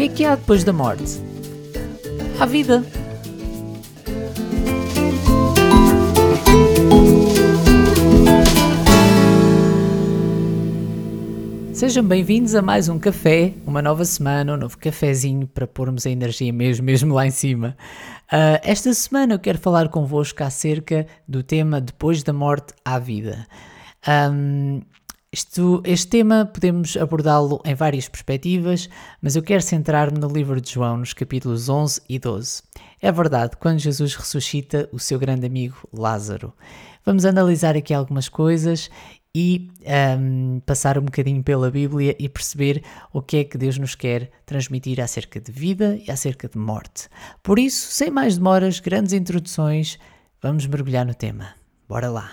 que é que há depois da morte? Há vida. Sejam bem-vindos a mais um café, uma nova semana, um novo cafezinho para pormos a energia mesmo, mesmo lá em cima. Uh, esta semana eu quero falar convosco acerca do tema Depois da Morte à Vida. Um, isto, este tema podemos abordá-lo em várias perspectivas, mas eu quero centrar-me no livro de João, nos capítulos 11 e 12. É verdade, quando Jesus ressuscita o seu grande amigo Lázaro. Vamos analisar aqui algumas coisas e um, passar um bocadinho pela Bíblia e perceber o que é que Deus nos quer transmitir acerca de vida e acerca de morte. Por isso, sem mais demoras, grandes introduções, vamos mergulhar no tema. Bora lá!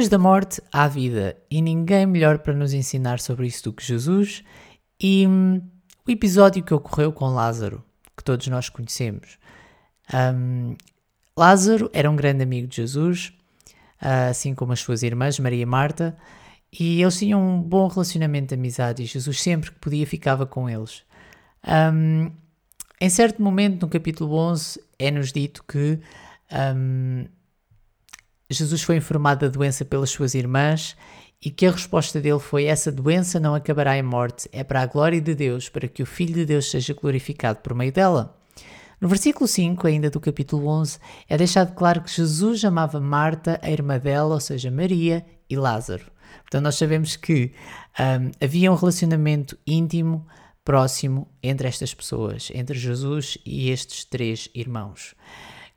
Depois da morte há vida e ninguém melhor para nos ensinar sobre isso do que Jesus e hum, o episódio que ocorreu com Lázaro, que todos nós conhecemos. Um, Lázaro era um grande amigo de Jesus, assim como as suas irmãs, Maria e Marta, e eles tinham um bom relacionamento de amizade e Jesus sempre que podia ficava com eles. Um, em certo momento, no capítulo 11, é-nos dito que um, Jesus foi informado da doença pelas suas irmãs e que a resposta dele foi: Essa doença não acabará em morte, é para a glória de Deus, para que o Filho de Deus seja glorificado por meio dela. No versículo 5, ainda do capítulo 11, é deixado claro que Jesus amava Marta, a irmã dela, ou seja, Maria e Lázaro. Portanto, nós sabemos que um, havia um relacionamento íntimo, próximo entre estas pessoas, entre Jesus e estes três irmãos.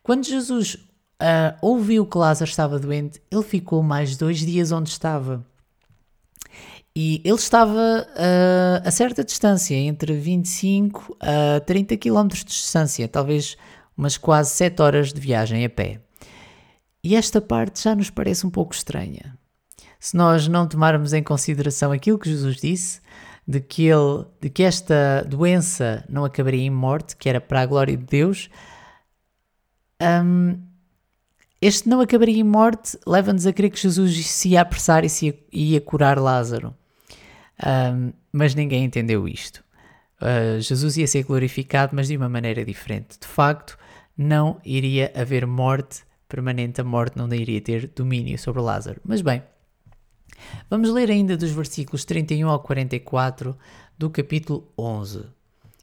Quando Jesus uh, ouviu que Lázaro estava doente, ele ficou mais dois dias onde estava. E ele estava uh, a certa distância, entre 25 a 30 km de distância, talvez umas quase 7 horas de viagem a pé. E esta parte já nos parece um pouco estranha. Se nós não tomarmos em consideração aquilo que Jesus disse, de que, ele, de que esta doença não acabaria em morte, que era para a glória de Deus, um, este não acabaria em morte leva-nos a crer que Jesus se ia apressar e se ia, ia curar Lázaro. Um, mas ninguém entendeu isto. Uh, Jesus ia ser glorificado, mas de uma maneira diferente. De facto, não iria haver morte permanente, a morte não iria ter domínio sobre Lázaro. Mas bem, vamos ler ainda dos versículos 31 ao 44 do capítulo 11,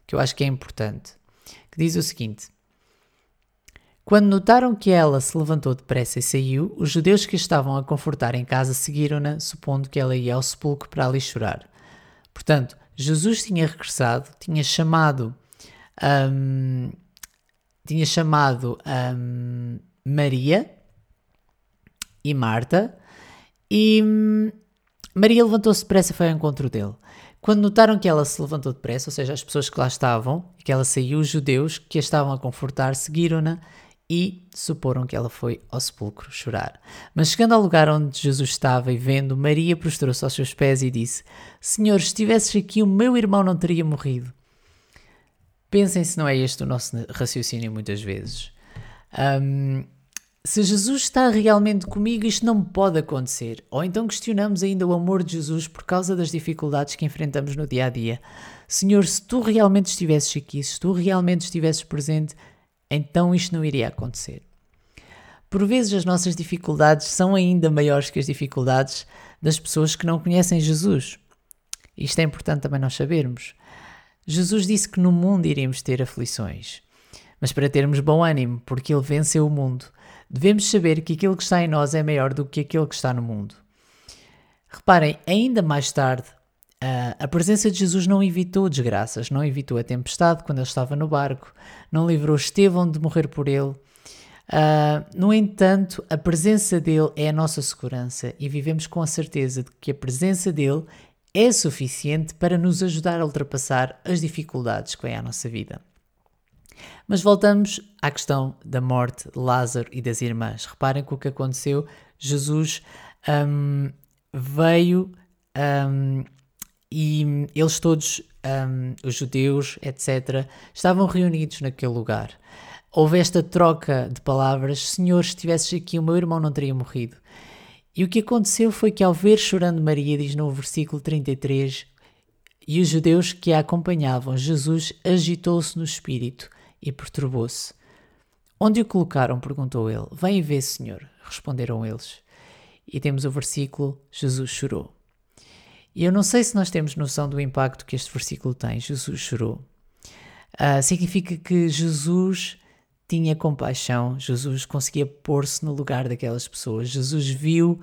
que eu acho que é importante, que diz o seguinte. Quando notaram que ela se levantou depressa e saiu, os judeus que estavam a confortar em casa seguiram-na, supondo que ela ia ao sepulcro para ali chorar. Portanto, Jesus tinha regressado, tinha chamado, um, tinha chamado um, Maria e Marta, e um, Maria levantou-se depressa e foi ao encontro dele. Quando notaram que ela se levantou depressa, ou seja, as pessoas que lá estavam, que ela saiu, os judeus que a estavam a confortar, seguiram-na e suporam que ela foi ao sepulcro chorar. Mas chegando ao lugar onde Jesus estava e vendo, Maria prostrou-se aos seus pés e disse: Senhor, se estivesses aqui, o meu irmão não teria morrido. Pensem se não é este o nosso raciocínio muitas vezes. Um, se Jesus está realmente comigo, isto não pode acontecer. Ou então questionamos ainda o amor de Jesus por causa das dificuldades que enfrentamos no dia a dia. Senhor, se tu realmente estivesses aqui, se tu realmente estivesses presente, então isto não iria acontecer. Por vezes as nossas dificuldades são ainda maiores que as dificuldades das pessoas que não conhecem Jesus. Isto é importante também nós sabermos. Jesus disse que no mundo iríamos ter aflições, mas para termos bom ânimo, porque Ele venceu o mundo, devemos saber que aquilo que está em nós é maior do que aquilo que está no mundo. Reparem, ainda mais tarde, Uh, a presença de Jesus não evitou desgraças, não evitou a tempestade quando ele estava no barco, não livrou Estevão de morrer por ele. Uh, no entanto, a presença dele é a nossa segurança e vivemos com a certeza de que a presença dele é suficiente para nos ajudar a ultrapassar as dificuldades que vêm à nossa vida. Mas voltamos à questão da morte de Lázaro e das irmãs. Reparem que o que aconteceu, Jesus um, veio um, e eles todos, um, os judeus, etc., estavam reunidos naquele lugar. Houve esta troca de palavras: Senhor, se estivesses aqui, o meu irmão não teria morrido. E o que aconteceu foi que, ao ver chorando Maria, diz no versículo 33, e os judeus que a acompanhavam, Jesus agitou-se no espírito e perturbou-se. Onde o colocaram? perguntou ele. Vem vê, Senhor, responderam eles. E temos o versículo: Jesus chorou. E eu não sei se nós temos noção do impacto que este versículo tem. Jesus chorou. Uh, significa que Jesus tinha compaixão, Jesus conseguia pôr-se no lugar daquelas pessoas. Jesus viu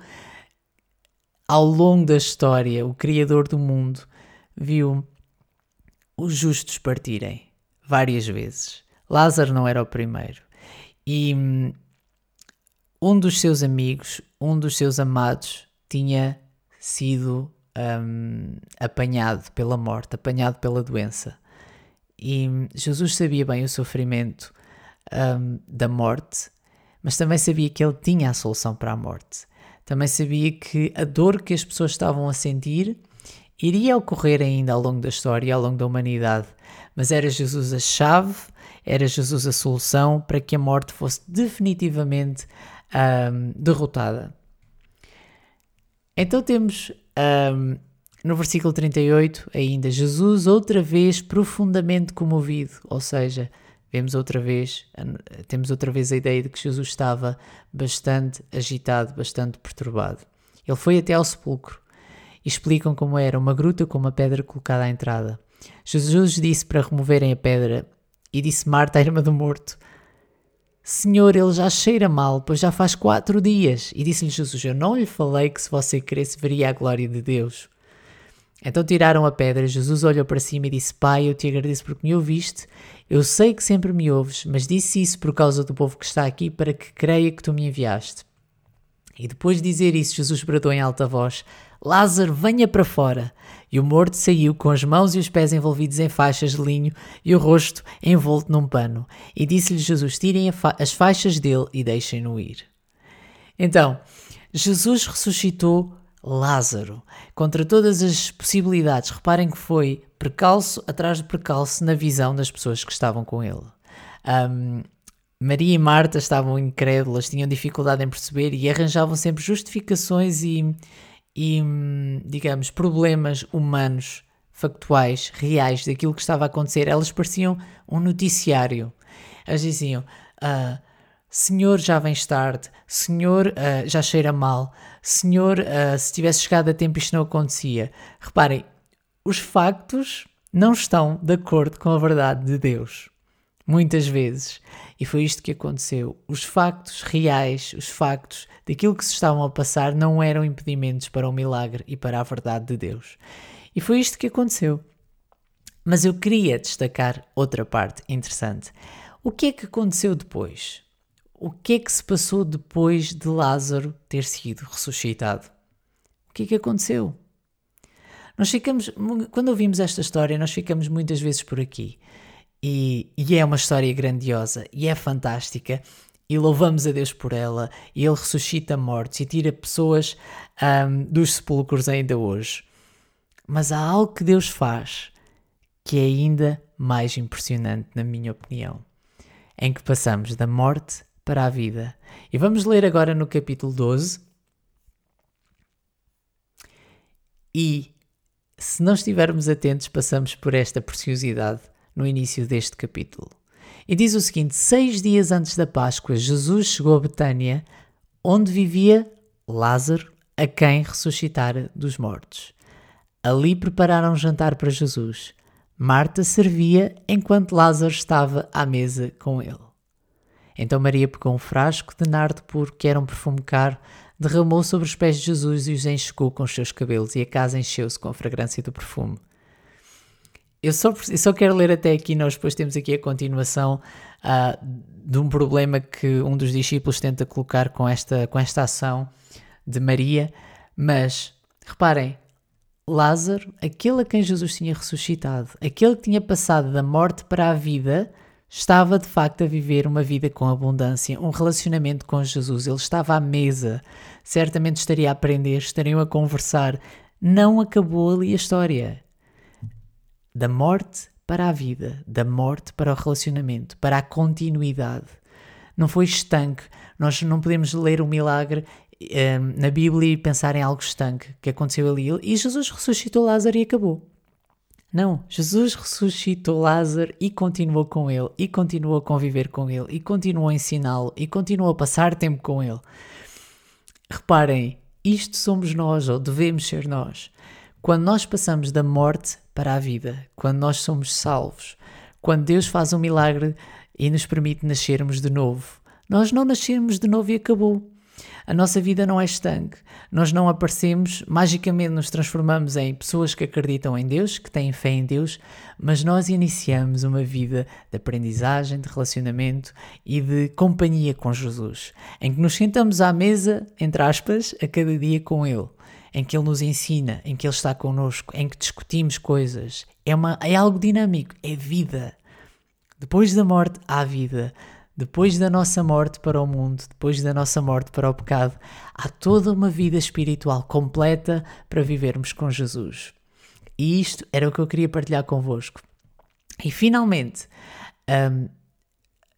ao longo da história o Criador do mundo, viu os justos partirem várias vezes. Lázaro não era o primeiro. E hum, um dos seus amigos, um dos seus amados, tinha sido um, apanhado pela morte, apanhado pela doença. E Jesus sabia bem o sofrimento um, da morte, mas também sabia que ele tinha a solução para a morte. Também sabia que a dor que as pessoas estavam a sentir iria ocorrer ainda ao longo da história, ao longo da humanidade, mas era Jesus a chave, era Jesus a solução para que a morte fosse definitivamente um, derrotada. Então temos um, no versículo 38 ainda Jesus outra vez profundamente comovido, ou seja, vemos outra vez, temos outra vez a ideia de que Jesus estava bastante agitado, bastante perturbado. Ele foi até ao sepulcro e explicam como era uma gruta com uma pedra colocada à entrada. Jesus disse para removerem a pedra e disse Marta, a irmã do morto: Senhor, ele já cheira mal, pois já faz quatro dias. E disse-lhe Jesus: Eu não lhe falei que se você cresce veria a glória de Deus. Então tiraram a pedra. Jesus olhou para cima e disse: Pai, eu te agradeço porque me ouviste. Eu sei que sempre me ouves, mas disse isso por causa do povo que está aqui, para que creia que tu me enviaste. E depois de dizer isso, Jesus bradou em alta voz: Lázaro, venha para fora. E o morto saiu com as mãos e os pés envolvidos em faixas de linho e o rosto envolto num pano. E disse-lhe Jesus: Tirem as faixas dele e deixem-no ir. Então, Jesus ressuscitou Lázaro. Contra todas as possibilidades, reparem que foi precalço atrás de precalço na visão das pessoas que estavam com ele. Um, Maria e Marta estavam incrédulas, tinham dificuldade em perceber e arranjavam sempre justificações e, e digamos, problemas humanos, factuais, reais daquilo que estava a acontecer. Elas pareciam um noticiário. Elas diziam: uh, Senhor, já vens tarde, Senhor, uh, já cheira mal, Senhor, uh, se tivesse chegado a tempo isto não acontecia. Reparem, os factos não estão de acordo com a verdade de Deus. Muitas vezes. E foi isto que aconteceu. Os factos reais, os factos daquilo que se estavam a passar, não eram impedimentos para o milagre e para a verdade de Deus. E foi isto que aconteceu. Mas eu queria destacar outra parte interessante. O que é que aconteceu depois? o que é que se passou depois de Lázaro ter sido ressuscitado? O que é que aconteceu? Nós ficamos, quando ouvimos esta história, nós ficamos muitas vezes por aqui. E, e é uma história grandiosa e é fantástica. E louvamos a Deus por ela. E Ele ressuscita mortos e tira pessoas um, dos sepulcros ainda hoje. Mas há algo que Deus faz que é ainda mais impressionante, na minha opinião, em que passamos da morte para a vida. E vamos ler agora no capítulo 12. E se não estivermos atentos, passamos por esta preciosidade no início deste capítulo. E diz o seguinte: Seis dias antes da Páscoa, Jesus chegou a Betânia, onde vivia Lázaro, a quem ressuscitara dos mortos. Ali prepararam um jantar para Jesus. Marta servia enquanto Lázaro estava à mesa com ele. Então Maria pegou um frasco de nardo puro, que era um perfume caro, derramou sobre os pés de Jesus e os enxugou com os seus cabelos, e a casa encheu-se com a fragrância do perfume. Eu só, eu só quero ler até aqui, nós depois temos aqui a continuação uh, de um problema que um dos discípulos tenta colocar com esta, com esta ação de Maria, mas reparem, Lázaro, aquele a quem Jesus tinha ressuscitado, aquele que tinha passado da morte para a vida, estava de facto a viver uma vida com abundância, um relacionamento com Jesus. Ele estava à mesa, certamente estaria a aprender, estariam a conversar. Não acabou ali a história. Da morte para a vida, da morte para o relacionamento, para a continuidade. Não foi estanque. Nós não podemos ler o milagre um, na Bíblia e pensar em algo estanque que aconteceu ali. E Jesus ressuscitou Lázaro e acabou. Não, Jesus ressuscitou Lázaro e continuou com ele, e continuou a conviver com ele, e continuou a ensiná-lo, e continuou a passar tempo com ele. Reparem, isto somos nós, ou devemos ser nós. Quando nós passamos da morte para a vida, quando nós somos salvos, quando Deus faz um milagre e nos permite nascermos de novo, nós não nascermos de novo e acabou. A nossa vida não é estanque. Nós não aparecemos, magicamente nos transformamos em pessoas que acreditam em Deus, que têm fé em Deus, mas nós iniciamos uma vida de aprendizagem, de relacionamento e de companhia com Jesus, em que nos sentamos à mesa, entre aspas, a cada dia com Ele, em que Ele nos ensina, em que Ele está connosco, em que discutimos coisas. É, uma, é algo dinâmico, é vida. Depois da morte há vida. Depois da nossa morte para o mundo, depois da nossa morte para o pecado, há toda uma vida espiritual completa para vivermos com Jesus. E isto era o que eu queria partilhar convosco. E finalmente, um,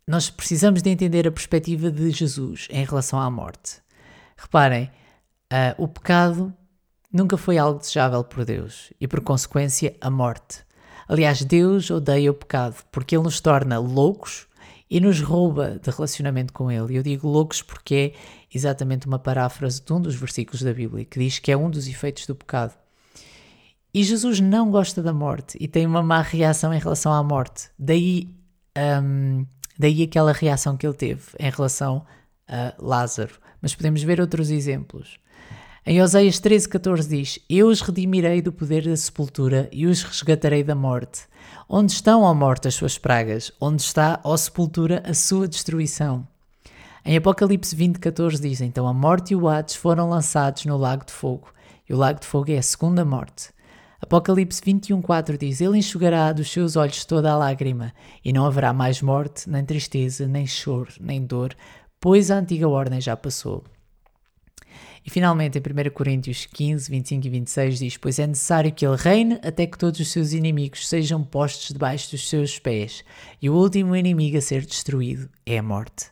nós precisamos de entender a perspectiva de Jesus em relação à morte. Reparem, uh, o pecado nunca foi algo desejável por Deus e, por consequência, a morte. Aliás, Deus odeia o pecado porque ele nos torna loucos e nos rouba de relacionamento com Ele. Eu digo loucos porque é exatamente uma paráfrase de um dos versículos da Bíblia que diz que é um dos efeitos do pecado. E Jesus não gosta da morte e tem uma má reação em relação à morte. Daí, um, daí aquela reação que ele teve em relação a Lázaro. Mas podemos ver outros exemplos. Em Oséias 13,14 diz: Eu os redimirei do poder da sepultura e os resgatarei da morte. Onde estão, ó morte, as suas pragas? Onde está, ó sepultura, a sua destruição? Em Apocalipse 20,14 diz: Então a morte e o Hades foram lançados no lago de fogo, e o lago de fogo é a segunda morte. Apocalipse 21,4 diz: Ele enxugará dos seus olhos toda a lágrima, e não haverá mais morte, nem tristeza, nem choro, nem dor, pois a antiga ordem já passou. E finalmente, em 1 Coríntios 15, 25 e 26, diz: Pois é necessário que ele reine até que todos os seus inimigos sejam postos debaixo dos seus pés, e o último inimigo a ser destruído é a morte.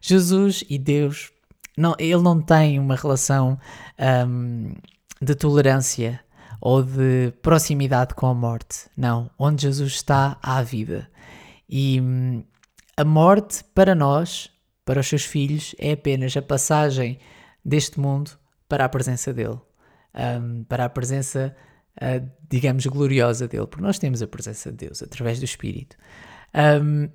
Jesus e Deus, não, ele não tem uma relação um, de tolerância ou de proximidade com a morte. Não. Onde Jesus está, há a vida. E hum, a morte, para nós, para os seus filhos, é apenas a passagem deste mundo para a presença dele, um, para a presença, uh, digamos, gloriosa dele, porque nós temos a presença de Deus através do Espírito. Um,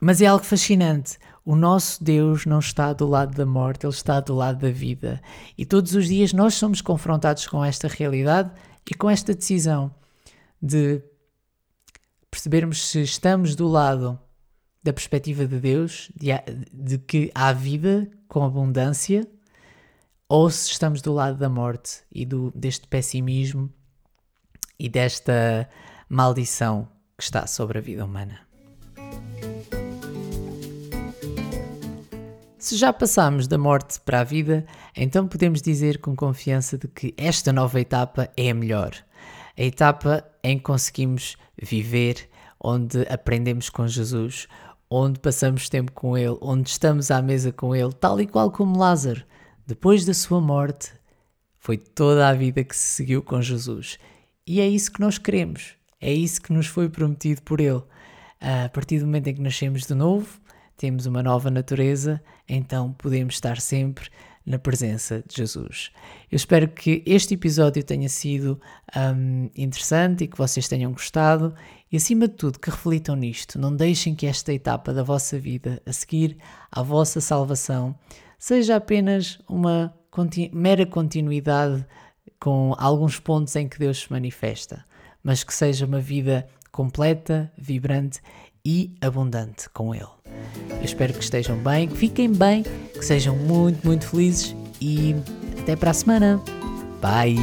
mas é algo fascinante. O nosso Deus não está do lado da morte, ele está do lado da vida. E todos os dias nós somos confrontados com esta realidade e com esta decisão de percebermos se estamos do lado da perspectiva de Deus, de, de que há vida com abundância, ou se estamos do lado da morte e do, deste pessimismo e desta maldição que está sobre a vida humana. Se já passamos da morte para a vida, então podemos dizer com confiança de que esta nova etapa é a melhor. A etapa em que conseguimos viver, onde aprendemos com Jesus, onde passamos tempo com Ele, onde estamos à mesa com Ele, tal e qual como Lázaro. Depois da sua morte, foi toda a vida que se seguiu com Jesus. E é isso que nós queremos. É isso que nos foi prometido por Ele. A partir do momento em que nascemos de novo, temos uma nova natureza, então podemos estar sempre na presença de Jesus. Eu espero que este episódio tenha sido um, interessante e que vocês tenham gostado e, acima de tudo, que reflitam nisto. Não deixem que esta etapa da vossa vida, a seguir à vossa salvação, seja apenas uma continu mera continuidade com alguns pontos em que Deus se manifesta, mas que seja uma vida completa, vibrante e abundante com Ele. Eu espero que estejam bem, que fiquem bem, que sejam muito, muito felizes e até para a semana. Bye!